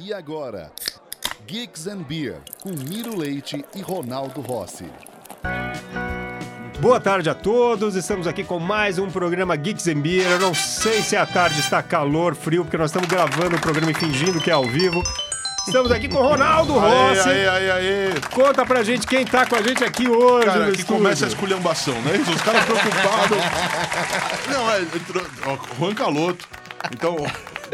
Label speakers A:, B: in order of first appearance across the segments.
A: E agora, Geeks and Beer, com Miro Leite e Ronaldo Rossi.
B: Boa tarde a todos, estamos aqui com mais um programa Geeks and Beer. Eu não sei se a tarde está calor, frio, porque nós estamos gravando o programa e fingindo que é ao vivo. Estamos aqui com o Ronaldo Rossi.
C: Aí, aí, aí,
B: Conta pra gente quem tá com a gente aqui hoje
C: Cara,
B: no
C: que
B: estúdio.
C: começa a esculhambação, né? Os caras preocupados. Não, é. Juan Caloto. Então,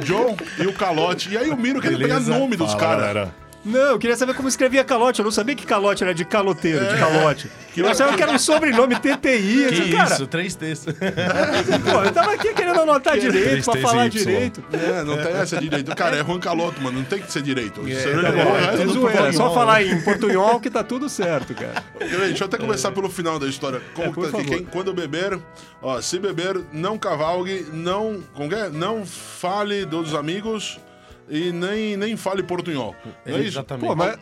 C: John e o Calote. E aí o Miro querendo pegar nome dos caras.
B: Não, eu queria saber como escrevia calote. Eu não sabia que calote era de caloteiro, de calote. Eu achava que era um sobrenome TTI.
D: Que
B: cara,
D: isso, três textos.
B: pô, eu tava aqui querendo anotar direito, pra falar direito.
C: É, não tem essa direito. Cara, é Juan Caloto, mano. Não tem que ser direito.
B: Tá é,
C: é tudo
B: zoeira, é só falar em portunhol que tá tudo certo, cara.
C: Deixa eu até começar pelo final da história. Como
B: É, por
C: que tá aqui? Quem, quando beber, ó, se beber, não cavalgue, não, como é? não fale dos amigos e nem, nem fale portunhol. Não é isso?
D: Exatamente.
B: Pô, mas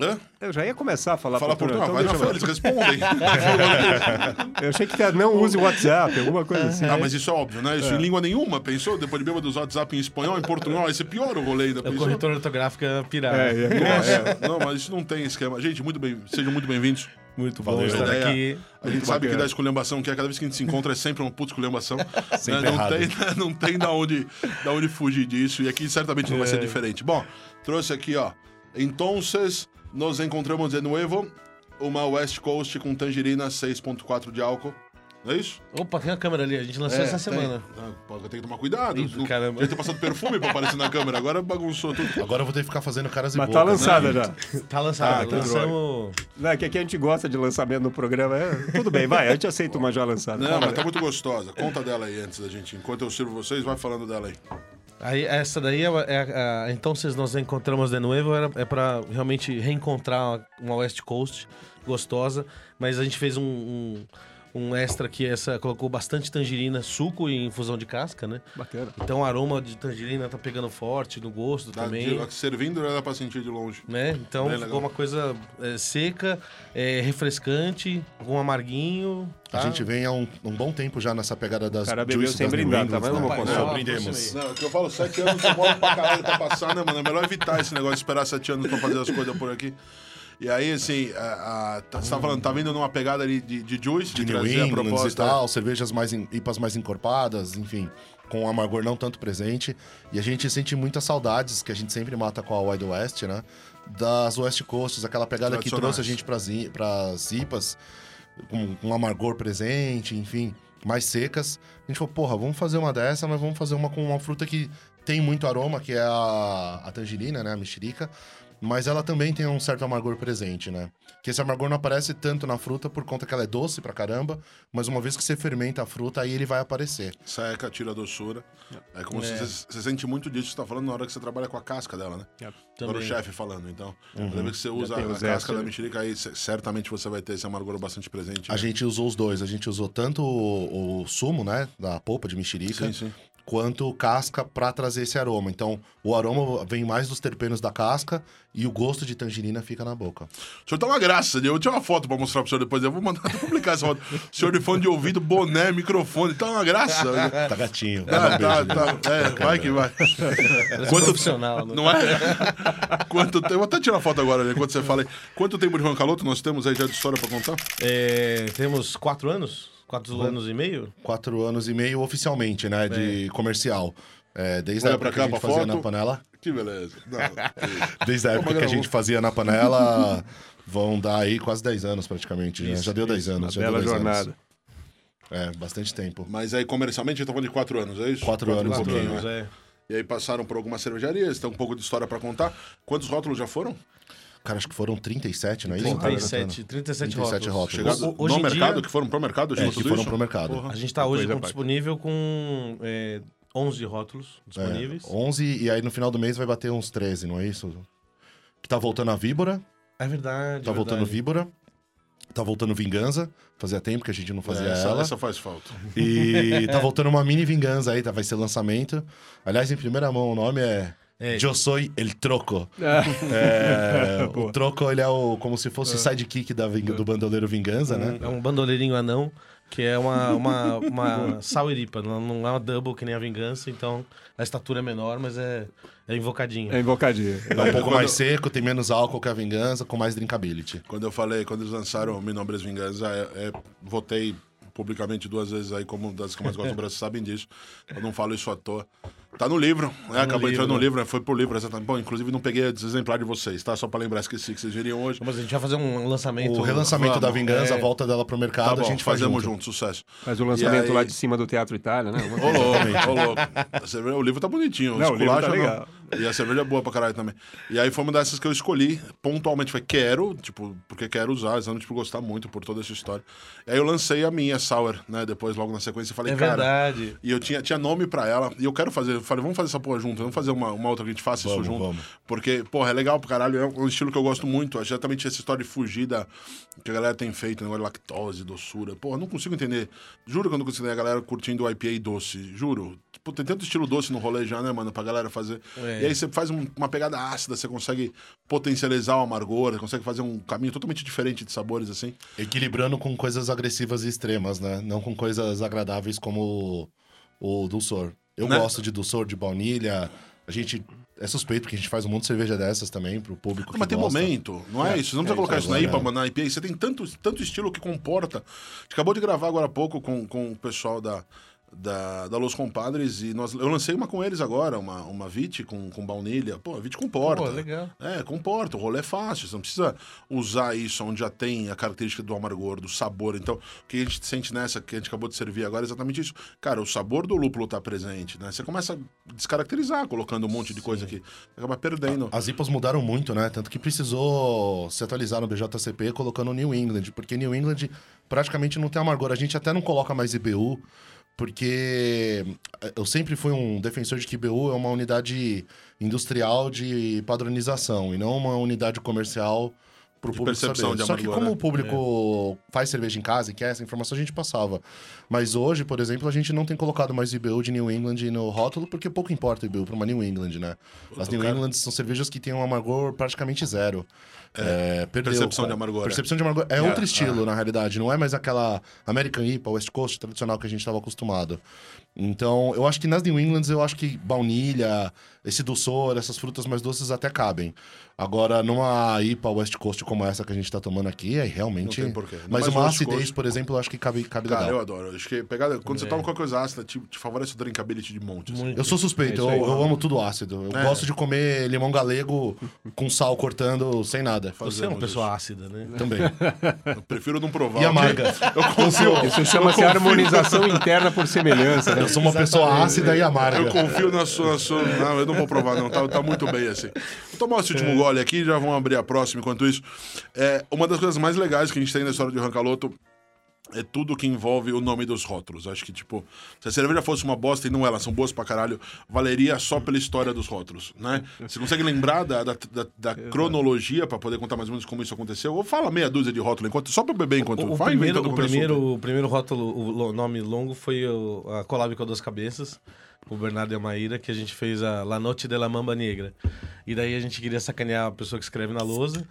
C: Hã?
B: eu já ia começar a falar
C: Fala
B: portunhol,
C: portunhol,
B: então
C: vai, já foi,
B: eu-
C: eles respondem.
B: Eu achei que não use o WhatsApp, alguma coisa assim.
C: Ah, mas isso é óbvio, né? Isso
B: É.
C: em língua nenhuma, pensou? Depois de bêbado dos WhatsApp em espanhol, em portunhol, aí você piora o rolê ainda,
D: É o
C: pensou?
D: corretor ortográfico pirar.
B: É, é,
C: Nossa, não, mas isso não tem esquema. Gente, muito bem, sejam muito bem-vindos.
D: Muito bom
C: Valeu.
D: estar
C: Ideia.
D: aqui.
C: A gente sabe que da esculhambação, que é cada vez que a gente se encontra, é sempre uma puta esculhambação. Né? não, tem, não tem da onde, da onde fugir disso. E aqui certamente não vai
B: É.
C: ser diferente. Bom, trouxe aqui, ó. Entonces, nos encontramos de novo. Uma West Coast com tangerina 6.4 de álcool. Não é isso?
D: Opa, tem a câmera ali, a gente lançou
C: É,
D: essa
C: tem.
D: semana.
C: Ah, pô, Tem que tomar cuidado. Não-
D: caramba.
C: Já ter passado perfume pra aparecer na câmera, agora bagunçou tudo.
E: Agora eu vou ter que ficar fazendo caras e
B: Mas tá
E: bocas,
B: lançada
E: né?
B: já.
D: Tá lançado,
C: Ah, que
D: lançamos.
B: Não, é que aqui a gente gosta de lançamento no programa. é, Tudo bem, vai, a gente aceita uma já lançada.
C: Não, mas tá muito gostosa. Conta dela aí antes da gente. Enquanto eu sirvo vocês, vai falando dela aí.
D: Aí, essa daí é, é a- então vocês nos encontramos de novo era, é para realmente reencontrar uma West Coast gostosa, mas a gente fez um, um, um extra que essa colocou bastante tangerina, suco e infusão de casca, né?
B: Bacana.
D: Então o aroma de tangerina tá pegando forte no gosto
C: Dá
D: também.
C: de- servindo, já dá pra sentir de longe.
D: né? Então
C: Bem
D: ficou
C: legal.
D: uma coisa é, seca, é, refrescante, com amarguinho.
E: A
D: tá?
E: gente vem há um, um bom tempo já nessa pegada das
B: O cara bebeu
E: juices
B: sem brindar, tá vendo,
E: né?
B: meu
D: parceiro?
E: Não, brindemos.
C: Não, é que eu falo, sete anos demora pra caralho pra passar, né, mano? É melhor evitar esse negócio, esperar sete anos pra fazer as coisas por aqui. E aí, assim, a, a- tá- você tá falando, tá vindo numa pegada ali de, de juice, de,
E: De New England e tal, cervejas mais, IPAs mais encorpadas, enfim, com amargor não tanto presente. E a gente sente muitas saudades, que a gente sempre mata com a Wild West, né? Das West Coasts, aquela pegada que trouxe a gente pras, pras IPAs, com, com amargor presente, enfim, mais secas. A gente falou, porra, vamos fazer uma dessa, mas vamos fazer uma com uma fruta que tem muito aroma, que é a, a tangerina, né? A mexerica. Mas ela também tem um certo amargor presente, né? Que esse amargor não aparece tanto na fruta por conta que ela é doce pra caramba, mas uma vez que você fermenta a fruta, aí ele vai aparecer.
C: Seca, tira a doçura. É como se você, você sente muito disso que você tá falando na hora que você trabalha com a casca dela, né? Agora o chefe falando, então. Toda vez que você usa a casca da mexerica, aí certamente você vai ter esse amargor bastante presente.
E: A
C: né?
E: gente usou os dois. A gente usou tanto o, o sumo, né? Da polpa de mexerica,
C: Sim, sim.
E: Quanto casca pra trazer esse aroma. Então, o aroma vem mais dos terpenos da casca e o gosto de tangerina fica na boca.
C: O senhor tá uma graça, eu tinha uma foto pra mostrar pro senhor depois, eu vou mandar até publicar essa foto. O senhor de fone de ouvido, boné, microfone, tá uma graça.
E: Tá gatinho.
C: Tá,
E: Dá um beijo,
C: tá,
E: gente.
C: tá. É, vai que vai.
D: Parece profissional. né?
C: Não é? Quanto tempo? Vou até tirar foto agora, né, enquanto você fala aí. Quanto tempo de Juan Caloto nós temos aí já de história pra contar?
D: É, temos quatro anos? Quatro anos e meio?
E: Quatro anos e meio oficialmente, né? De comercial. É, desde
C: Olha
E: a época
C: pra
E: que a
C: cá,
E: gente fazia
C: foto.
E: na panela.
C: Que beleza. Não,
E: Desde a época que a gente fazia na panela, vão dar aí quase 10 anos praticamente. né?
D: Isso,
E: já deu 10
B: Uma
E: anos. já
B: bela
E: deu 10
B: jornada.
E: Anos. É, bastante tempo.
C: mas aí comercialmente a gente tá falando de quatro anos, é isso?
E: Quatro anos,
D: Quatro
C: pouquinho,
D: anos,
C: né?
D: é.
C: E aí passaram por algumas cervejarias, tem um pouco de história pra contar. Quantos rótulos já foram?
E: Cara, acho que foram 37, não é isso?
D: 37, 37,
E: 37
D: rótulos.
E: rótulos.
C: Chegado
D: Ho- hoje
C: no mercado,
D: dia-
C: que foram pro mercado?
E: É, que foram
C: isso?
E: pro mercado.
C: Porra.
D: A gente tá hoje com- disponível com é, 11 rótulos
E: É,
D: disponíveis.
E: 11, e aí no final do mês vai bater uns 13, não é isso? Que tá voltando a Víbora,
D: É, verdade.
E: tá
D: é
E: voltando
D: verdade.
E: Víbora, tá voltando Vingança, fazia tempo que a gente não fazia
C: É, essa,
E: ela.
C: essa faz falta.
E: E tá voltando uma mini Vingança aí, tá, vai ser lançamento. Aliás, em primeira mão, o nome é...
D: É.
E: Eu soy el troco.
B: Ah,
E: É, o troco, ele é o, como se fosse o sidekick da, do bandoleiro Vingança, né?
D: É um bandoleirinho anão. Que é uma, uma, uma sour IPA, não, não é uma double que nem a vingança, então a estatura é menor, mas é, é invocadinha.
B: É invocadinho.
E: É um pouco
C: quando-
E: mais seco, tem menos álcool que a vingança, com mais drinkability.
C: Quando eu falei, quando eles lançaram Mi Nombres Vingança, é, é, votei publicamente duas vezes aí como uma das que eu mais gosto do Brasil, sabem disso. Eu não falo isso à toa. Tá no livro, né? Acabou
D: livro,
C: entrando no
D: né?
C: livro, né? foi pro livro, exatamente. Bom, inclusive não peguei esse exemplar de vocês, tá? Só pra lembrar, esqueci que vocês viriam hoje.
D: Mas a gente vai fazer um lançamento.
E: O relançamento da
C: vamos,
E: vingança,
C: é.
E: a volta dela pro mercado,
C: Tá bom,
E: a gente faz
C: fazemos
E: junto.
C: junto, sucesso.
B: Faz o lançamento
C: aí-
B: lá de cima do Teatro Itália, né?
C: Ô louco, ô louco. O livro tá bonitinho,
B: Não, o livro tá
C: esculacha, não. E a cerveja é boa pra caralho também. E aí foi uma dessas que eu escolhi, pontualmente. Foi quero, tipo, porque quero usar, exatamente por gostar muito por toda essa história. E aí eu lancei a minha Sour, né? Depois, logo na sequência, falei,
D: É
C: cara.
D: verdade.
C: E eu tinha, tinha nome pra ela, e eu quero fazer. Eu falei, vamos fazer essa porra junto, vamos fazer uma, uma outra que a gente faça
E: Vamos,
C: isso junto.
E: vamos.
C: Porque, porra, é legal pro caralho, é um estilo que eu gosto muito. É exatamente essa história de fugir da. que a galera tem feito, negócio de lactose, doçura. Porra, não consigo entender. Juro que eu não consigo entender a galera curtindo o IPA doce. Juro. Tipo, tem tanto estilo doce no rolê já, né, mano, pra galera fazer.
D: É.
C: E aí você faz um- uma pegada ácida, você consegue potencializar o amargor, consegue fazer um caminho totalmente diferente de sabores, assim.
E: Equilibrando com coisas agressivas e extremas, né? Não com coisas agradáveis como o, o dulçor. Eu
C: Né?
E: gosto de dulçor, de baunilha. A gente é suspeito porque a gente faz um monte de cerveja dessas também pro público
C: Não,
E: que
C: mas tem
E: gosta.
C: momento, não é,
E: É,
C: isso. Não precisa
E: é,
C: colocar
E: isso
C: na IPA,
E: é.
C: mas na IPA. Você tem tanto, tanto estilo que comporta. A gente acabou de gravar agora há pouco com, com o pessoal da, da, da Los Compadres e nós, eu lancei uma com eles agora, uma, uma VIT com, com baunilha. Pô, a VIT comporta.
D: Pô, legal.
C: É, comporta. O rolê é fácil. Você não precisa usar isso onde já tem a característica do amargor, do sabor. Então, o que a gente sente nessa que a gente acabou de servir agora é exatamente isso. Cara, o sabor do lúpulo tá presente, né? Você começa a descaracterizar colocando um monte de coisa aqui. Acaba perdendo.
E: As IPAs mudaram muito, né? Tanto que precisou se atualizar no BJCP colocando New England, porque New England praticamente não tem amargor. A gente até não coloca mais IBU, porque eu sempre fui um defensor de que IBU é uma unidade industrial de padronização e não uma unidade comercial pro
C: De
E: público
C: percepção
E: saber.
C: de
E: Só que
C: amargor,
E: como
C: né?
E: o público faz cerveja em casa e quer essa informação, a gente passava. Mas hoje, por exemplo, a gente não tem colocado mais IBU de New England no rótulo, porque pouco importa o IBU para uma New England, né? As New
C: cara-
E: England são cervejas que têm um amargor praticamente zero. É, perdeu.
C: Percepção de amargor, é.
E: Percepção de amargor. É,
C: É,
E: outro estilo, na realidade. Não é mais aquela American IPA, West Coast tradicional que a gente estava acostumado. Então, eu acho que nas New Englands, eu acho que baunilha, esse dulçor, essas frutas mais doces até cabem. Agora, numa IPA West Coast como essa que a gente tá tomando aqui, aí realmente...
C: Não tem porquê.
E: Mas
C: mais
E: uma
C: West
E: acidez,
C: Coast.
E: por exemplo, eu acho que cabe, cabe
C: Cara,
E: legal.
C: eu adoro. Acho que pegada, quando você toma qualquer coisa ácida, te, te favorece o drinkability de monte. assim.
E: Eu sou suspeito,
B: É isso aí.
E: eu, eu amo tudo ácido. Eu
C: É.
E: gosto de comer limão galego com sal cortando sem nada.
D: Você é uma
C: Fazemos
D: pessoa ácida, né?
E: Também.
C: Eu prefiro não provar.
E: E amarga.
C: Eu confio,
B: Isso chama-se harmonização interna por semelhança, né?
E: Eu sou uma pessoa ácida e amarga.
C: eu confio na sua, na sua- Não, eu não vou provar, não. Tá, tá muito bem assim. Vou tomar esse
E: É.
C: último gole aqui e já vamos abrir a próxima. Enquanto isso, é, uma das coisas mais legais que a gente tem na história de Rancaloto é tudo que envolve o nome dos rótulos. Acho que, tipo, se a cerveja fosse uma bosta, e não é, elas são boas pra caralho, valeria só pela história dos rótulos, né? Você consegue lembrar da, da, da- da cronologia pra poder contar mais ou menos como isso aconteceu? Ou fala meia dúzia de rótulo, enquanto, só pra beber enquanto...
D: O, o primeiro, o, primeiro, o primeiro rótulo, o nome longo, foi o, a collab com a Duas Cabeças, o Bernardo e a Maíra, que a gente fez a La Noite de la Mamba Negra. E daí a gente queria sacanear a pessoa que escreve na lousa,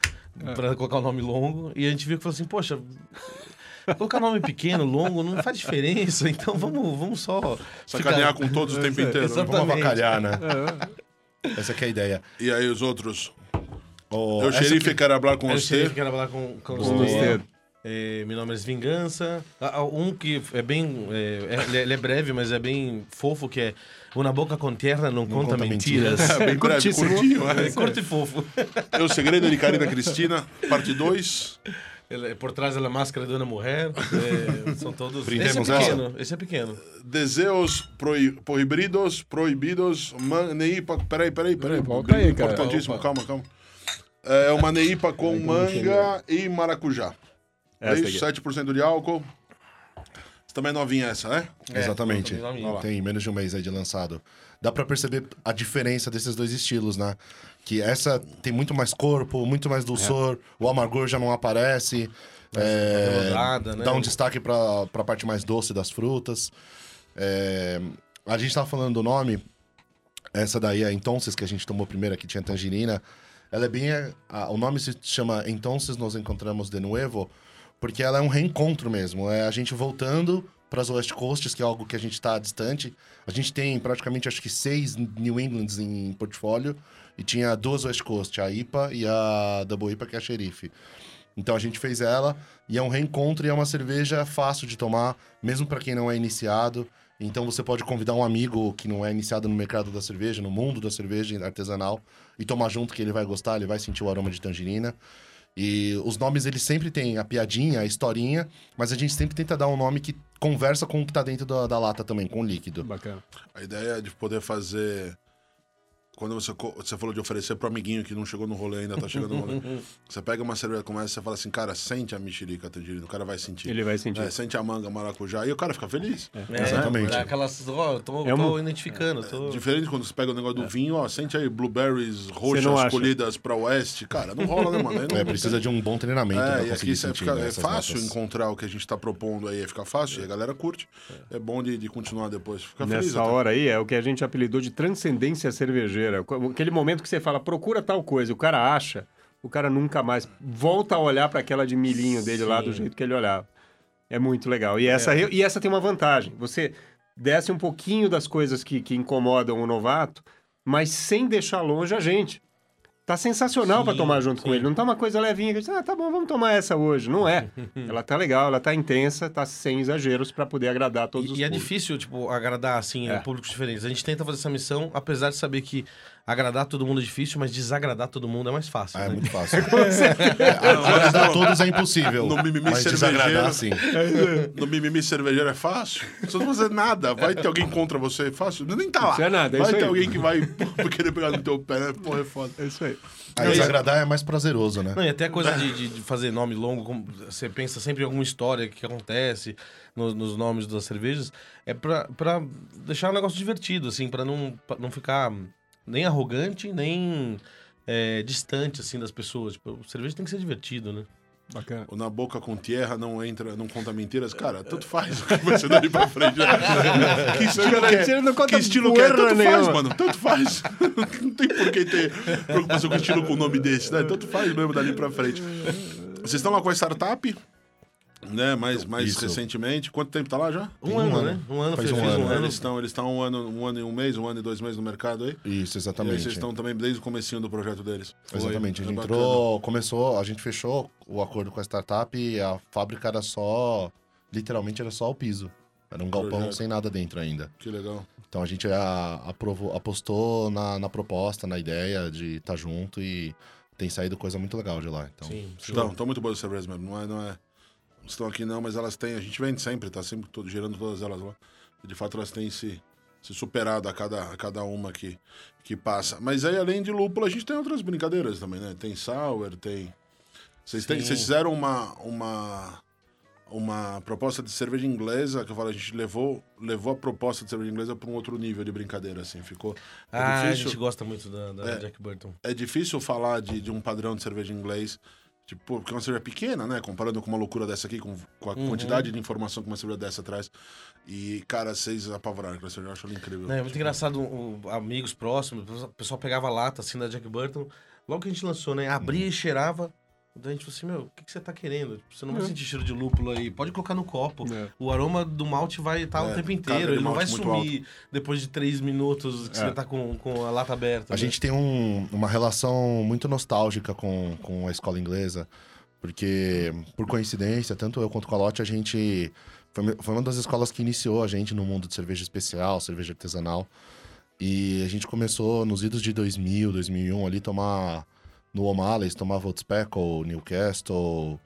D: pra colocar o nome longo, e a gente viu que falou assim, poxa... Colocar nome pequeno, longo, não faz diferença, então vamos, vamos só.
C: Sacanear
D: ficar-
C: com todos o tempo inteiro. né?
D: Exatamente.
E: Vamos avacalhar, né? Essa que é a ideia.
C: E aí os outros?
E: Oh,
C: Eu,
E: essa
C: xerife,
E: que-
C: quero falar com
D: Eu
C: você.
D: quero falar com, com
B: Com
D: você.
B: você.
D: É, meu nome é Vingança. Ah, ah, Um que é bem. É, é- ele é- ele é breve, mas é bem fofo, que é Uma boca com terra não, conta,
E: conta
D: mentiras.
C: É bem breve, curtinho.
D: É
C: É.
D: curto e fofo.
C: É o segredo de Karina Cristina, parte 2.
D: Ele é por trás da máscara de Ana Mulher. É, são todos. Esse é pequeno. Esse é pequeno.
C: Desejos prohi- proibidos, proibidos, man, neipa. Peraí, peraí, peraí.
B: volta aí, cara.
C: Importantíssimo,
D: Opa.
C: calma, calma. É uma neipa com manga e maracujá. É isso,
B: aqui.
C: 7% de álcool. Essa também é novinha essa, né?
E: Exatamente.
D: É,
C: lá.
E: Tem menos de um mês aí de lançado. Dá pra perceber a diferença desses dois estilos, né? Que essa tem muito mais corpo, muito mais dulçor, o amargor já não aparece. É,
D: arredondada, né?
E: dá um destaque pra, pra parte mais doce das frutas. É, a gente tava falando do nome. Essa daí é a Entonces, que a gente tomou primeiro, aqui tinha tangerina. Ela é bem. a- o nome se chama Entonces Nos Encontramos de Nuevo, porque ela é um reencontro mesmo. É a gente voltando para as West Coasts, que é algo que a gente está distante. A gente tem praticamente, acho que, seis New Englands em portfólio. E tinha duas West Coast, a IPA e a Double IPA, que é a xerife. Então a gente fez ela e é um reencontro e é uma cerveja fácil de tomar, mesmo para quem não é iniciado. Então você pode convidar um amigo que não é iniciado no mercado da cerveja, no mundo da cerveja artesanal, e tomar junto que ele vai gostar, ele vai sentir o aroma de tangerina. E os nomes eles sempre têm a piadinha, a historinha, mas a gente sempre tenta dar um nome que conversa com o que tá dentro da, da lata também, com o líquido.
B: Bacana.
C: A ideia é de poder fazer. Quando você, você falou de oferecer pro amiguinho que não chegou no rolê ainda, tá chegando no rolê. você pega uma cerveja como essa e você fala assim, cara, sente a mexerica tangerina. O cara vai sentir.
B: Ele vai sentir.
C: É, sente a manga, maracujá. E o cara fica feliz.
D: É,
E: Exatamente.
D: dá Aquelas, ó, eu tô,
B: É
D: tô
B: uma-
D: identificando. Tô...
C: Diferente quando você pega o negócio do vinho, ó, sente aí blueberries roxas colhidas pra oeste. Cara, não rola, né, mano? Aí não-
E: É,
C: não
E: precisa
C: tem-
E: de um bom treinamento
C: É,
E: pra
C: e aqui
E: conseguir
C: isso é,
E: sentir
C: fica-
E: né,
C: é
E: essas
C: fácil
E: notas.
C: encontrar o que a gente tá propondo aí, fica fácil, e a galera curte. É bom de, de continuar depois. Fica feliz.
B: Nessa
C: até.
B: hora aí é o que a gente apelidou de transcendência cervejeira. Aquele momento que você fala, procura tal coisa, o cara acha, o cara nunca mais volta a olhar para aquela de milhinho dele lá do jeito que ele olhava. É muito legal. E essa, e essa tem uma vantagem. Você desce um pouquinho das coisas que, que incomodam o novato, mas sem deixar longe a gente. Tá sensacional para tomar junto com
D: sim.
B: ele. Não tá uma coisa levinha que diz, ah, tá bom, vamos tomar essa hoje. Não é. ela tá legal, ela tá intensa, tá sem exageros para poder agradar todos os
D: E, e é
B: públicos.
D: difícil, tipo, agradar, assim,
B: É.
D: públicos diferentes. A gente tenta fazer essa missão, apesar de saber que agradar todo mundo é difícil, mas desagradar todo mundo é mais fácil.
E: Ah, é
D: né?
E: muito fácil. Agradar todos é impossível.
C: No mimimi
E: mas
C: cervejeiro.
E: desagradar, sim.
C: No mimimi cervejeiro é fácil. Você não fazer nada. Vai ter alguém contra você, é fácil. Nem tá lá.
B: Isso é nada, é
C: vai
B: isso
C: ter
B: aí.
C: alguém que vai querer pegar no teu pé, né? Porra, é foda.
B: É isso aí.
E: Aí desagradar é mais prazeroso, né?
D: Não, e até a coisa de, de- de fazer nome longo, como você pensa sempre em alguma história que acontece no- nos nomes das cervejas, é pra, pra deixar um negócio divertido, assim, pra não, pra não ficar nem arrogante, nem é, distante, assim, das pessoas. Tipo, cerveja tem que ser divertido, né?
B: Bacana.
C: O na boca com tierra não entra, não conta mentiras. Cara, tanto faz o que você dali pra frente. né? que estilo que
B: Mentira não
C: é?
B: conta
C: Que estilo que é? Tanto faz,
B: nenhuma.
C: mano. Tanto faz. não tem por que ter preocupação com estilo com o nome desse, né? Tanto faz mesmo dali pra frente. Vocês estão lá com a startup, né? Mais, mais
E: Isso.
C: recentemente. Quanto tempo tá lá já?
D: Um
E: Tem um
D: ano,
E: ano.
D: né? Um ano,
E: Faz
D: fez,
E: um
D: fez
E: ano,
D: um
E: né?
D: ano.
C: Eles estão eles estão um ano, um ano e um mês, um ano e dois meses no mercado aí.
E: Isso,
C: E aí
E: exatamente.
C: vocês estão também desde o comecinho do projeto deles.
E: Exatamente. A
C: É
E: gente
C: bacana.
E: entrou, começou, a gente fechou o acordo com a startup e a fábrica era só, literalmente era só o piso. Era um galpão
C: Projeto.
E: sem nada dentro ainda.
C: Que legal.
E: Então a gente a- aprovou, apostou na, na proposta, na ideia de estar junto e tem saído coisa muito legal de lá. Então,
D: Sim.
C: Estão, estão muito boas as cervejas mesmo. Não é, não é. Estão aqui não, mas elas têm. A gente vende sempre, tá sempre todo, gerando todas elas lá. E de fato elas têm se, se superado a cada, a cada uma que, que passa. Mas aí, além de lúpulo, a gente tem outras brincadeiras também, né? Tem sour, tem. Vocês, têm, vocês fizeram uma, uma, uma proposta de cerveja inglesa, que eu falo, a gente levou, levou a proposta de cerveja inglesa para um outro nível de brincadeira, assim. Ficou. é
D: Ah, a
C: difícil-
D: gente gosta muito da, da
C: É.
D: Jack Burton.
C: é difícil falar de, de um padrão de cerveja inglês, tipo, porque é uma cerveja pequena, né? Comparando com uma loucura dessa aqui, com, com a
D: Uhum.
C: quantidade de informação que uma cerveja dessa traz. E, cara, vocês apavoraram com cerveja, eu acho ela incrível.
D: Não, é muito engraçado, o- amigos próximos, o pessoal pegava lata assim da Jack Burton, logo que a gente lançou, né? Abria e cheirava. Daí a gente falou assim, meu, o que, que você tá querendo? Tipo, Você não vai sentir cheiro de lúpulo aí, pode colocar no copo.
B: É.
D: O aroma do malte vai estar
C: É,
D: o tempo inteiro, ele não vai
C: muito
D: sumir depois de três minutos que
B: É.
D: você tá com, com a lata aberta.
E: A
D: né?
E: gente tem um- uma relação muito nostálgica com, com a escola inglesa, porque, por coincidência, tanto eu quanto o Calote, a gente. Foi, foi uma das escolas que iniciou a gente no mundo de cerveja especial, cerveja artesanal. E a gente começou nos idos de 2000, 2001 ali tomar no O'Malley's, tomava Old Speckle, Newcastle,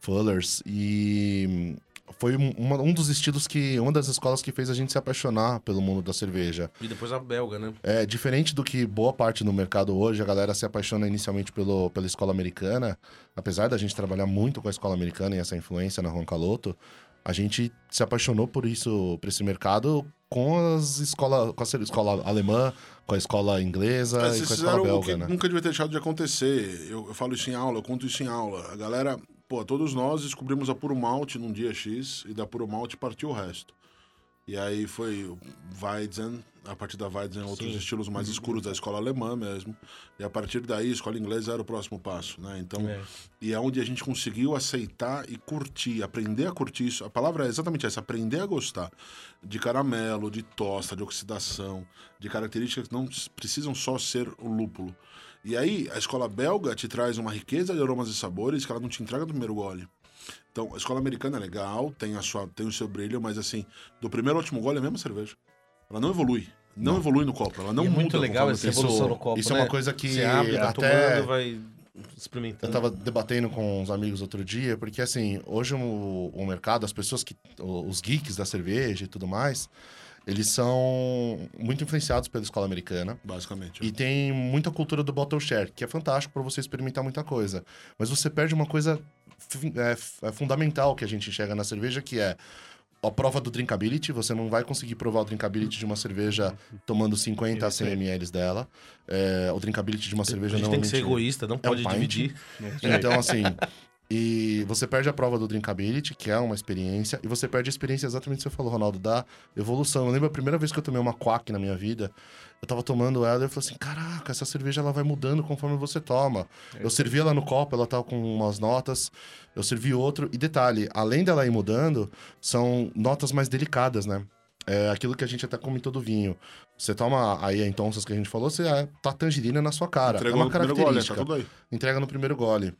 E: Fullers. E foi um, uma- um dos estilos que. Uma das escolas que fez a gente se apaixonar pelo mundo da cerveja.
D: E depois a belga, né?
E: É diferente do que boa parte do mercado hoje, a galera se apaixona inicialmente pelo, pela escola americana. Apesar da gente trabalhar muito com a escola americana e essa influência na Roncaloto, a gente se apaixonou por isso, por esse mercado com as escola, com a escola alemã, com a escola inglesa
C: Mas
E: e com a escola
C: fizeram o que
E: belga, né?
C: nunca devia ter deixado de acontecer. Eu, eu falo isso em aula, eu conto isso em aula. A galera, pô, todos nós descobrimos a Puro Malte num dia X e da Puro Malte partiu o resto. E aí foi o Weizen, a partir da Weizen, outros estilos mais escuros da escola alemã mesmo. E a partir daí, a escola inglesa era o próximo passo, né? Então,
D: É.
C: e é onde a gente conseguiu aceitar e curtir, aprender a curtir isso. A palavra é exatamente essa, aprender a gostar de caramelo, de tosta, de oxidação, de características que não precisam só ser o lúpulo. E aí, a escola belga te traz uma riqueza de aromas e sabores que ela não te entrega no primeiro gole. Então, a escola americana é legal, tem, a sua, tem o seu brilho, mas assim, do primeiro ao último gole é a mesma cerveja. Ela não evolui. Não, evolui no copo, ela não
D: E é
C: muda.
D: muito legal essa evolução no copo,
E: isso é
D: né?
E: uma coisa que
D: Você abre, vai
E: até-
D: tomando, vai
E: Eu
D: experimentando.
E: tava debatendo com uns amigos outro dia, porque assim, hoje o, o mercado, as pessoas que. Os geeks da cerveja e tudo mais, eles são muito influenciados pela escola americana.
C: Basicamente.
E: E tem muita cultura do bottle share, que é fantástico para você experimentar muita coisa. Mas você perde uma coisa é, é fundamental que a gente enxerga na cerveja, que é a prova do drinkability. Você não vai conseguir provar o drinkability de uma cerveja tomando 50 a 100 ml dela. É, o drinkability de uma cerveja
D: a gente
E: não
D: tem que ser egoísta, não pode
E: um
D: dividir.
E: então, assim. E você perde a prova do Drinkability, que é uma experiência, e você perde a experiência exatamente o que você falou, Ronaldo, da evolução. Eu lembro a primeira vez que eu tomei uma quack na minha vida, eu tava tomando ela e eu falei assim: caraca, essa cerveja ela vai mudando conforme você toma. Eu servi ela no copo, ela tava com umas notas, eu servi outro. E detalhe, além dela ir mudando, são notas mais delicadas, né? É aquilo que a gente até comentou do vinho. Você toma aí a Intonsas que a gente falou, você é, tá tangerina na sua cara.
C: Entregou
E: é uma
C: no primeiro gole, tá
E: característica
C: tudo aí.
E: entrega no primeiro gole.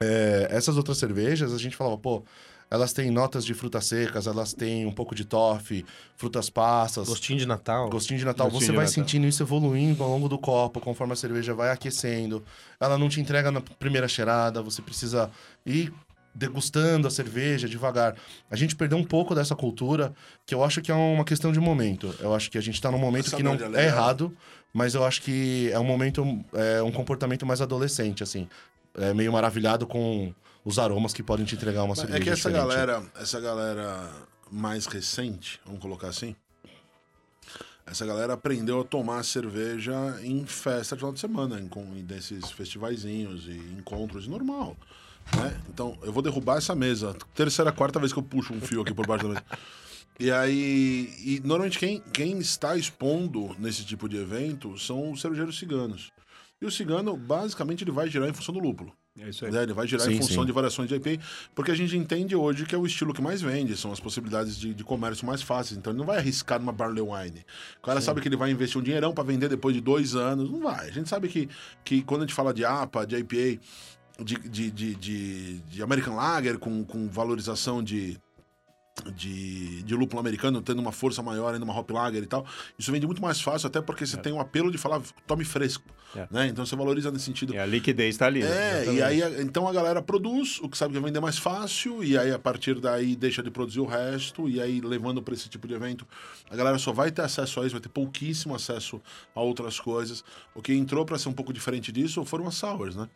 E: É, essas outras cervejas, a gente falava, pô, elas têm notas de frutas secas, elas têm um pouco de toffee, frutas passas,
D: Gostinho de Natal.
E: gostinho de Natal.
B: Gostinho
E: Você
B: de
E: vai
B: Natal.
E: sentindo isso evoluindo ao longo do copo, conforme a cerveja vai aquecendo. Ela não te entrega na primeira cheirada, você precisa ir degustando a cerveja devagar. A gente perdeu um pouco dessa cultura, que eu acho que é uma questão de momento. Eu acho que a gente tá num momento
C: Essa
E: que não
C: é
E: é errado, mas eu acho que é um momento, é um comportamento mais adolescente, assim. É meio maravilhado com os aromas que podem te entregar uma
C: Mas
E: cerveja
C: É que essa
E: diferente.
C: galera, essa galera mais recente, vamos colocar assim, essa galera aprendeu a tomar cerveja em festa de final de semana, em, com, em desses festivaizinhos e encontros normal. Né? Então, eu vou derrubar essa mesa. Terceira, quarta vez que eu puxo um fio aqui por baixo da mesa. E aí, e normalmente quem, quem está expondo nesse tipo de evento são os cervejeiros ciganos. E o cigano, basicamente, ele vai girar em função do lúpulo.
B: É isso aí.
C: né? Ele vai girar
E: Sim,
C: em função
E: sim.
C: de variações de IPA, porque a gente entende hoje que é o estilo que mais vende, são as possibilidades de, de comércio mais fáceis. Então ele não vai arriscar numa barley wine. O cara sabe que ele vai investir um dinheirão para vender depois de dois anos. Não vai. A gente sabe que, que quando a gente fala de APA, de IPA, de, de, de, de, de American Lager com, com valorização de, de, de lúpulo americano, tendo uma força maior ainda, uma hop lager e tal, isso vende muito mais fácil, até porque você tem um apelo de falar tome fresco.
B: É.
C: Né? Então você valoriza nesse sentido.
B: E a liquidez tá ali. né?
C: É, e aí então a galera produz o que sabe que vai vender mais fácil, e aí a partir daí deixa de produzir o resto, e aí levando para esse tipo de evento, a galera só vai ter acesso a isso, vai ter pouquíssimo acesso a outras coisas. O que entrou para ser um pouco diferente disso foram as sours, né?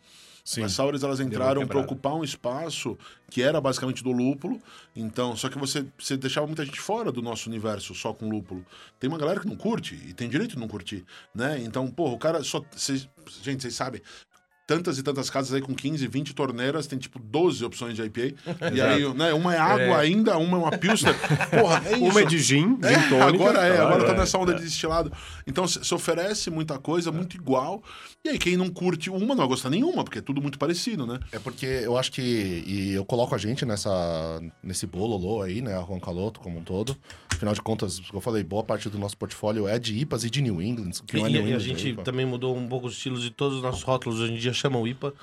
E: Sim.
C: As sours elas entraram para ocupar um espaço que era basicamente do lúpulo. Então, só que você, você deixava muita gente fora do nosso universo só com lúpulo. Tem uma galera que não curte e tem direito de não curtir, né? Então, porra, o cara só cês- gente, vocês sabem, tantas e tantas casas aí com 15, 20 torneiras, tem tipo 12 opções de IPA. e aí, né, uma é água ainda, uma é uma pilsner. Porra, é isso.
B: Uma é de gin, gin
C: É,
B: tônica.
C: agora é, agora tá nessa onda de destilado. Então se oferece muita coisa, muito igual. E aí quem não curte uma não vai gostar nenhuma, porque é tudo muito parecido, né?
E: É porque eu acho que. E eu coloco a gente nessa, nesse bololô aí, né? A Juan Caloto como um todo. Afinal de contas, como eu falei, boa parte do nosso portfólio é de IPAs e de New England. Que não é
D: E,
E: New
D: e a
E: England,
D: gente
E: é IPA.
D: também mudou um pouco os estilos de todos os nossos rótulos. Hoje em dia chamam IPA.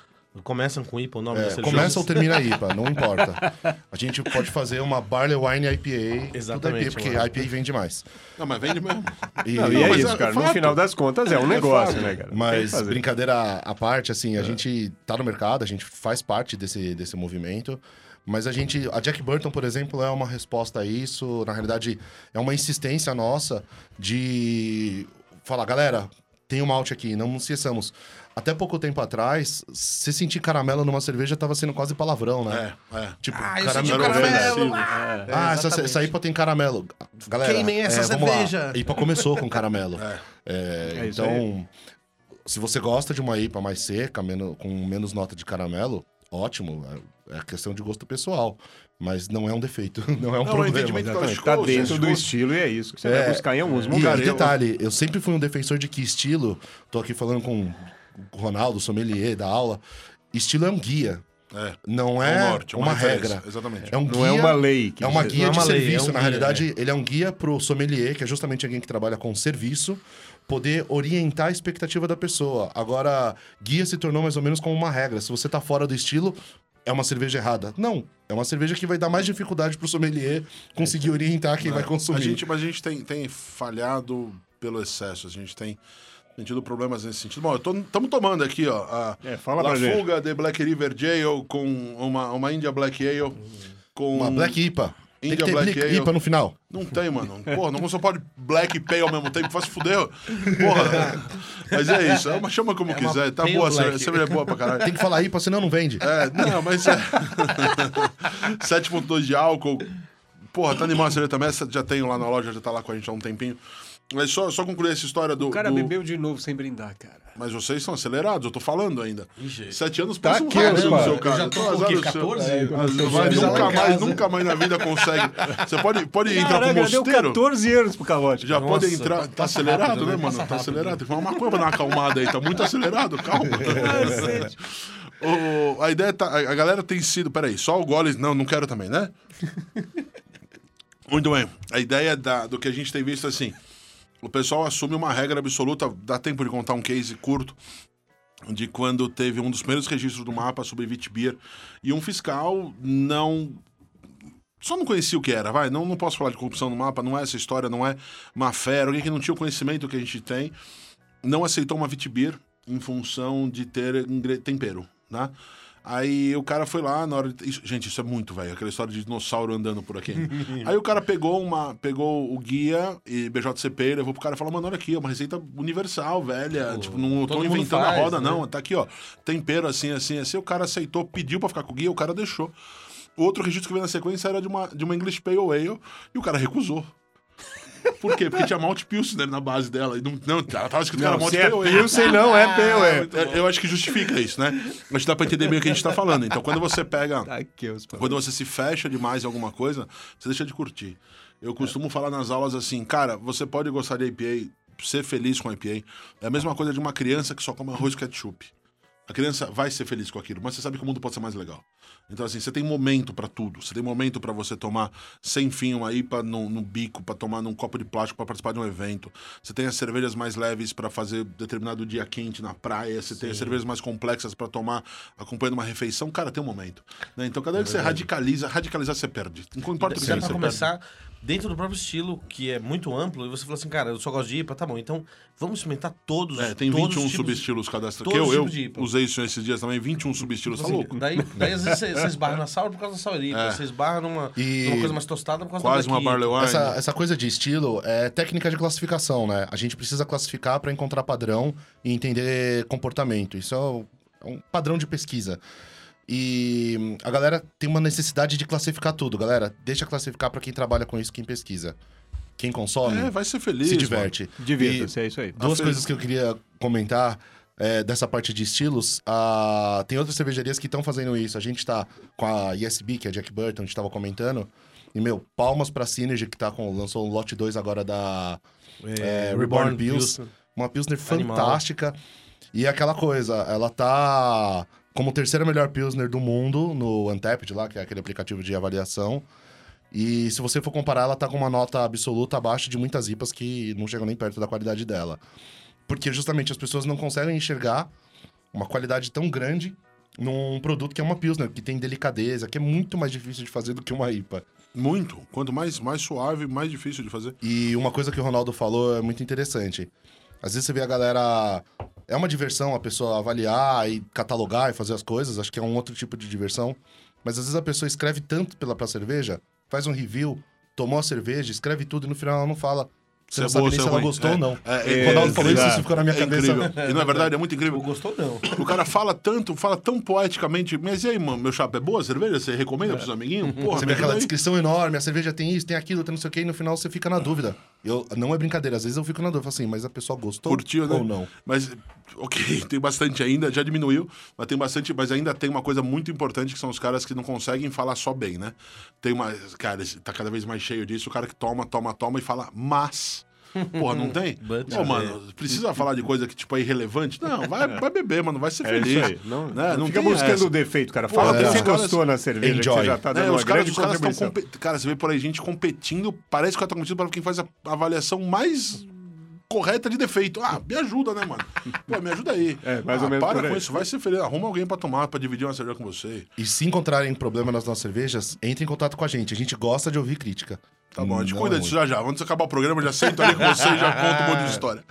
D: Começam com IPA o nome da
E: É,
D: cerveja.
E: começa ou termina IPA, não importa. A gente pode fazer uma Barley Wine IPA.
D: Exatamente,
E: Tudo IPA, porque
D: mano.
E: IPA vende mais.
C: Não, mas vende mesmo.
E: E-
B: Não, e
C: Não,
B: é isso,
C: é-
B: cara.
C: é
B: No final das contas, é um negócio,
C: fato.
B: né, cara?
E: Mas, brincadeira à parte, assim, a gente tá no mercado, a gente faz parte desse, desse movimento. Mas a gente. A Jack Burton, por exemplo, é uma resposta a isso. Na realidade, é uma insistência nossa de falar, galera, tem um malte aqui, não nos esqueçamos. Até pouco tempo atrás, se sentir caramelo numa cerveja tava sendo quase palavrão, né?
C: É, é.
E: Tipo,
D: Ah, eu senti
E: caramelo.
D: caramelo.
C: ofensivo.
D: Ah, é,
E: Ah, essa, essa IPA tem caramelo. Galera,
D: Queimem essa
E: é, vamos lá.
D: cerveja.
E: A IPA começou com caramelo.
C: É.
E: É,
B: É
E: então, se você gosta de uma IPA mais seca, menos, com menos nota de caramelo, ótimo. É, é questão de gosto pessoal. Mas não é um defeito, não é um
C: Não,
E: problema.
B: Tá
C: Coast,
B: dentro do estilo e é isso que você
E: É.
B: vai buscar em alguns.
C: Cara,
E: e
C: eu-
E: detalhe, eu sempre fui um defensor de que estilo, tô aqui falando com o Ronaldo, sommelier da aula, estilo é um guia,
C: É.
E: não
C: É
E: é,
C: o norte, é uma
E: uma, regra.
C: exatamente.
E: É um
B: Não
E: guia,
B: é uma lei. Que
E: é uma guia
D: é
E: de
D: uma lei,
E: serviço,
D: é um
E: na
D: guia,
E: realidade, ele é um guia pro sommelier, que é justamente alguém que trabalha com serviço, poder orientar a expectativa da pessoa. Agora, guia se tornou mais ou menos como uma regra. Se você tá fora do estilo, é uma cerveja errada. Não, é uma cerveja que vai dar mais dificuldade pro sommelier conseguir orientar quem vai consumir.
C: A gente, mas a gente tem, tem falhado pelo excesso. A gente tem, tem tido problemas nesse sentido. Bom, estamos tomando aqui, ó. A
B: É, fala
C: La
B: pra gente.
C: Fuga de Black River Ale com uma, uma India Black Ale. Com
E: Uma Black IPA. Tem que
C: India
E: ter
C: Black Ale.
E: IPA no final.
C: Não tem, mano. Porra, não só pode Black e Pale ao mesmo tempo. Faz fuder. Porra. Mas é isso. É uma, chama como
D: É uma
C: quiser. Tá boa.
D: Black.
C: cerveja é boa pra caralho.
E: Tem que falar IPA, senão não vende.
C: É, não, mas é. 7.2 de álcool. Porra, tá animal a cerveja também. Essa já tenho lá na loja, já tá lá com a gente há um tempinho. Mas só, só concluir essa história do.
B: O cara
C: do-
B: bebeu de novo sem brindar, cara.
C: Mas vocês estão acelerados, eu tô falando ainda.
D: Ixi.
C: Sete anos
B: Tá
C: passam
B: aqui,
C: rápido no seu
D: Eu
C: caso.
D: já tô com o
C: azar
D: quê?
C: do seu.
D: 14?
C: É,
D: Eu
C: vai, nunca mais, nunca mais na vida consegue. Você pode, pode entrar pro
B: Caraca, deu
C: mosteiro.
B: 14 anos pro cavote.
C: Já
D: Nossa,
C: pode entrar. Tá
D: passa
C: acelerado,
D: rápido,
C: né,
D: né?
C: mano? Tá
D: rápido.
C: acelerado. Tem que fumar uma maconha pra dar uma acalmada aí. Tá muito acelerado, calma. O- a ideia tá. A, a galera tem sido. Peraí, só o Goles. Não, não quero também, né? Muito bem. A ideia da, do que a gente tem visto assim. O pessoal assume uma regra absoluta. Dá tempo de contar um case curto de quando teve um dos primeiros registros do mapa sobre Vitbeer e um fiscal não só não conhecia o que era, vai, não, não posso falar de corrupção no mapa, não é essa história, não é má fé, alguém que não tinha o conhecimento que a gente tem, não aceitou uma Vitbeer em função de ter tempero, né? Aí o cara foi lá na hora de... isso- gente, isso é muito, velho. Aquela história de dinossauro andando por aqui. Aí o cara pegou uma, pegou o guia e BJCP, levou pro cara e falou: "Mano, olha aqui, é uma receita universal, velha. tipo, não tô inventando a
D: faz,
C: roda,
D: né?
C: não. Tá aqui, ó. Tempero assim, assim, assim. O cara aceitou, pediu pra ficar com o guia, o cara deixou. O outro registro que veio na sequência era de uma, de uma English Pale Ale e o cara recusou. Por quê? Porque tinha Malt Pilsner na base dela. E não, não, ela tava escrito que era
B: Não,
C: Malt
B: é não é Pale Ale.
C: É, Eu acho que justifica isso, né? Que dá pra entender bem o que a gente tá falando. Então, quando você pega.
B: Tá
C: Quando você se fecha demais em alguma coisa, você deixa de curtir. Eu costumo falar nas aulas assim, cara, você pode gostar de IPA, ser feliz com IPA. É a mesma coisa de uma criança que só come arroz e ketchup. A criança vai ser feliz com aquilo, mas você sabe que o mundo pode ser mais legal. Então, assim, você tem momento pra tudo. Você tem momento pra você tomar sem fim uma IPA no, no bico, pra tomar num copo de plástico pra participar de um evento. Você tem as cervejas mais leves pra fazer determinado dia quente na praia. Você tem as cervejas mais complexas pra tomar acompanhando uma refeição. Cara, tem um momento. né? Então, cada vez que você radicaliza, radicalizar você perde. Não importa o que
D: pra
C: você
D: começar dentro do próprio estilo, que é muito amplo, e você fala assim, cara, eu só gosto de IPA, tá bom, então vamos experimentar todos,
C: perde. É, tem
D: todos
C: 21
D: os tipos-
C: subestilos cadastrados. eu,
D: os
C: eu usei isso esses dias também, 21 subestilos. Tá
D: Assim,
C: louco?
D: Daí, daí às vezes você, esbarra na sour por causa da sour IPA,
C: É.
D: você esbarra numa,
E: E-
D: numa coisa mais tostada por causa
C: Quase
D: da
C: uma
D: Black
C: barley wine.
E: Essa, essa coisa de estilo é técnica de classificação, né? A gente precisa classificar para encontrar padrão e entender comportamento. Isso é é um padrão de pesquisa. E a galera tem uma necessidade de classificar tudo, galera. Deixa classificar para quem trabalha com isso, quem pesquisa. Quem consome,
C: É, vai ser feliz.
E: se diverte.
B: Divirta-se, é isso aí.
E: Duas
C: A
E: coisas que eu queria comentar é, dessa parte de estilos. Ah, tem outras cervejarias que estão fazendo isso. A gente tá com a ESB, que é a Jack Burton, a gente tava comentando. E, meu, palmas pra Synergy, que tá com, lançou o lote 2 agora da é, Reborn Pills. Uma Pilsner
D: Animal.
E: fantástica. E é aquela coisa, ela tá como terceira melhor Pilsner do mundo no Untapped lá, que é aquele aplicativo de avaliação. E se você for comparar, ela tá com uma nota absoluta abaixo de muitas IPAs que não chegam nem perto da qualidade dela. Porque justamente as pessoas não conseguem enxergar uma qualidade tão grande num produto que é uma Pilsner, que tem delicadeza, que é muito mais difícil de fazer do que uma IPA.
C: Muito. Quanto mais, mais suave, mais difícil de fazer.
E: E uma coisa que o Ronaldo falou é muito interessante. Às vezes você vê a galera. É uma diversão a pessoa avaliar e catalogar e fazer as coisas, acho que é um outro tipo de diversão. Mas às vezes a pessoa escreve tanto pela pra cerveja, faz um review, tomou a cerveja, escreve tudo e no final ela não fala. Você
C: Se
E: não
C: é
E: sabe
C: se é
E: ela
C: ruim.
E: gostou
C: É,
E: ou não.
C: é,
E: o Ronaldo
C: é,
E: falou isso, isso ficou na minha
C: É
E: cabeça.
C: incrível. E não é verdade, é muito incrível.
D: Não gostou, não.
C: O cara fala tanto, fala tão poeticamente. Mas e aí, mano, meu chapa, é boa a cerveja? Você recomenda pros amiguinhos? Porra,
E: Você vê aquela
C: aí.
E: descrição enorme, a cerveja tem isso, tem aquilo, tem não sei o que, e no final você fica na dúvida. Eu, não é brincadeira, às vezes eu fico na dúvida, eu falo assim, mas a pessoa gostou
C: Curtiu, né?
E: ou não?
C: Mas, ok, tem bastante ainda, já diminuiu, mas tem bastante, mas ainda tem uma coisa muito importante que são os caras que não conseguem falar só bem, né? Tem uma, cara, tá cada vez mais cheio disso, o cara que toma, toma, toma e fala, mas. Porra, não tem? Pô, mano, precisa falar de coisa que, tipo, é irrelevante? Não, vai, vai beber, mano, vai ser
B: É
C: feliz.
B: isso aí. Não,
C: né?
B: não fica
C: tem
B: buscando
C: essa.
B: o defeito, cara.
C: Pô,
B: Fala o que
C: é.
B: você gostou na cerveja, que
E: Enjoy.
B: você já tá dando
C: É,
B: uma
C: os caras,
B: grande
C: os caras estão. Cara, você vê por aí gente competindo, parece que o cara tá competindo para quem faz a avaliação mais correta de defeito. Ah, me ajuda, né, mano? Pô, me ajuda aí.
B: É, mais
C: ah,
B: ou menos
C: Para com isso, vai ser feliz. Arruma alguém pra tomar, pra dividir uma cerveja com você.
E: E se encontrarem problema nas nossas cervejas, entre em contato com a gente. A gente gosta de ouvir crítica.
C: Tá bom, a gente
E: Não
C: cuida disso já já. Antes de acabar o programa, eu já sento ali com você e já conto um monte de história.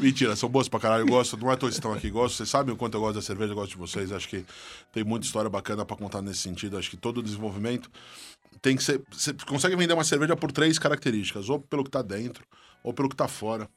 C: Mentira, são boas pra caralho. Eu gosto, não é toa que estão aqui. Gosto, vocês sabem o quanto eu gosto da cerveja, eu gosto de vocês. Acho que tem muita história bacana pra contar nesse sentido. Acho que todo desenvolvimento tem que ser. Você consegue vender uma cerveja por três características: ou pelo que tá dentro, ou pelo que tá fora.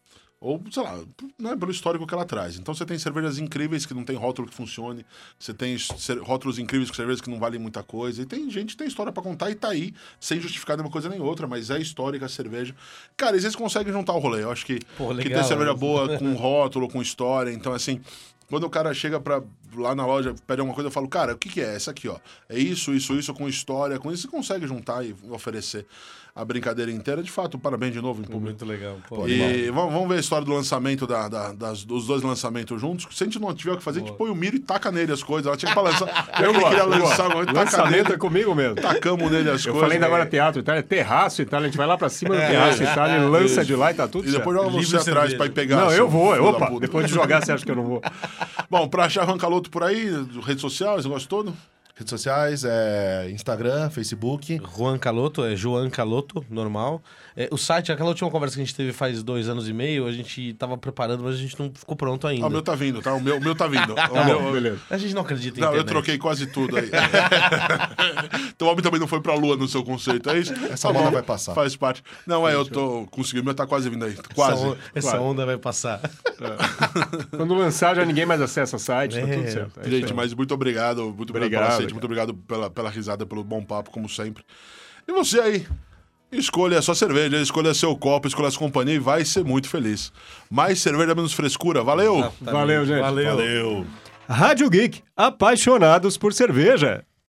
C: Ou, sei lá, né, pelo histórico que ela traz. Então você tem cervejas incríveis que não tem rótulo que funcione. Você tem rótulos incríveis com cervejas que não valem muita coisa. E tem gente que tem história pra contar e tá aí, sem justificar nenhuma coisa nem outra, mas é histórica a cerveja. Cara, e vocês conseguem juntar o rolê. Eu acho que,
D: Pô,
C: que
D: legal,
C: ter cerveja
D: né?
C: boa com rótulo, com história. Então, assim, quando o cara chega pra, lá na loja, pede alguma coisa, eu falo, cara, o que, que é? Essa aqui, ó. É isso, isso, isso, com história, com isso, você consegue juntar e oferecer a brincadeira inteira. De fato, parabéns de novo em público.
D: Muito legal. Pô,
C: E vamos, vamos ver a história do lançamento da, da- das- dos dois lançamentos juntos. Se a gente não tiver o que fazer, a gente põe o miro e taca nele as coisas. Ela tinha que lançar. Eu
B: gosto,
C: queria
B: eu
C: lançar, mas taca
B: Lançamento é
C: nele,
B: comigo mesmo.
C: tacamos nele as
B: Eu
C: coisas.
B: falei ainda agora teatro Itália, terraço Itália, a gente vai lá pra cima do terraço Itália, e lança de lá e tá tudo
C: E depois joga você atrás pra ir pegar.
B: Não, eu vou. Opa, depois de jogar, você acha que eu não vou?
C: Bom, pra achar Rancaloto por aí, rede social, esse negócio todo.
E: Redes sociais, é Instagram, Facebook.
D: Juan Caloto, é Joan Caloto, normal. É, o site, aquela última conversa que a gente teve faz dois anos e meio, a gente tava preparando, mas a gente não ficou pronto ainda.
C: Ah, o meu tá vindo, tá? O meu, o meu tá vindo. O
B: Tá
C: meu-
B: bom, beleza.
D: A gente não acredita em
C: Não, eu
D: internet.
C: troquei quase tudo aí. então o homem também não foi pra lua no seu conceito, é isso?
E: Essa
C: Tá
E: moda
C: bom,
E: vai passar.
C: Faz parte. Não, é, eu tô conseguindo, o meu tá quase vindo aí.
D: Essa,
C: Quase.
D: on- essa
B: quase.
D: onda vai passar.
B: Quando lançar, já ninguém mais acessa o site, tá
D: É,
B: tudo certo. É
C: Gente, mas muito obrigado. Muito obrigado,
B: Obrigado,
C: muito obrigado pela, pela risada, pelo bom papo, como sempre. E você aí? Escolha a sua cerveja, escolha seu copo, escolha a sua companhia e vai ser muito feliz. Mais cerveja, menos frescura. Valeu!
B: Valeu, gente.
D: Valeu.
E: Valeu!
B: Rádio Geek, apaixonados por cerveja.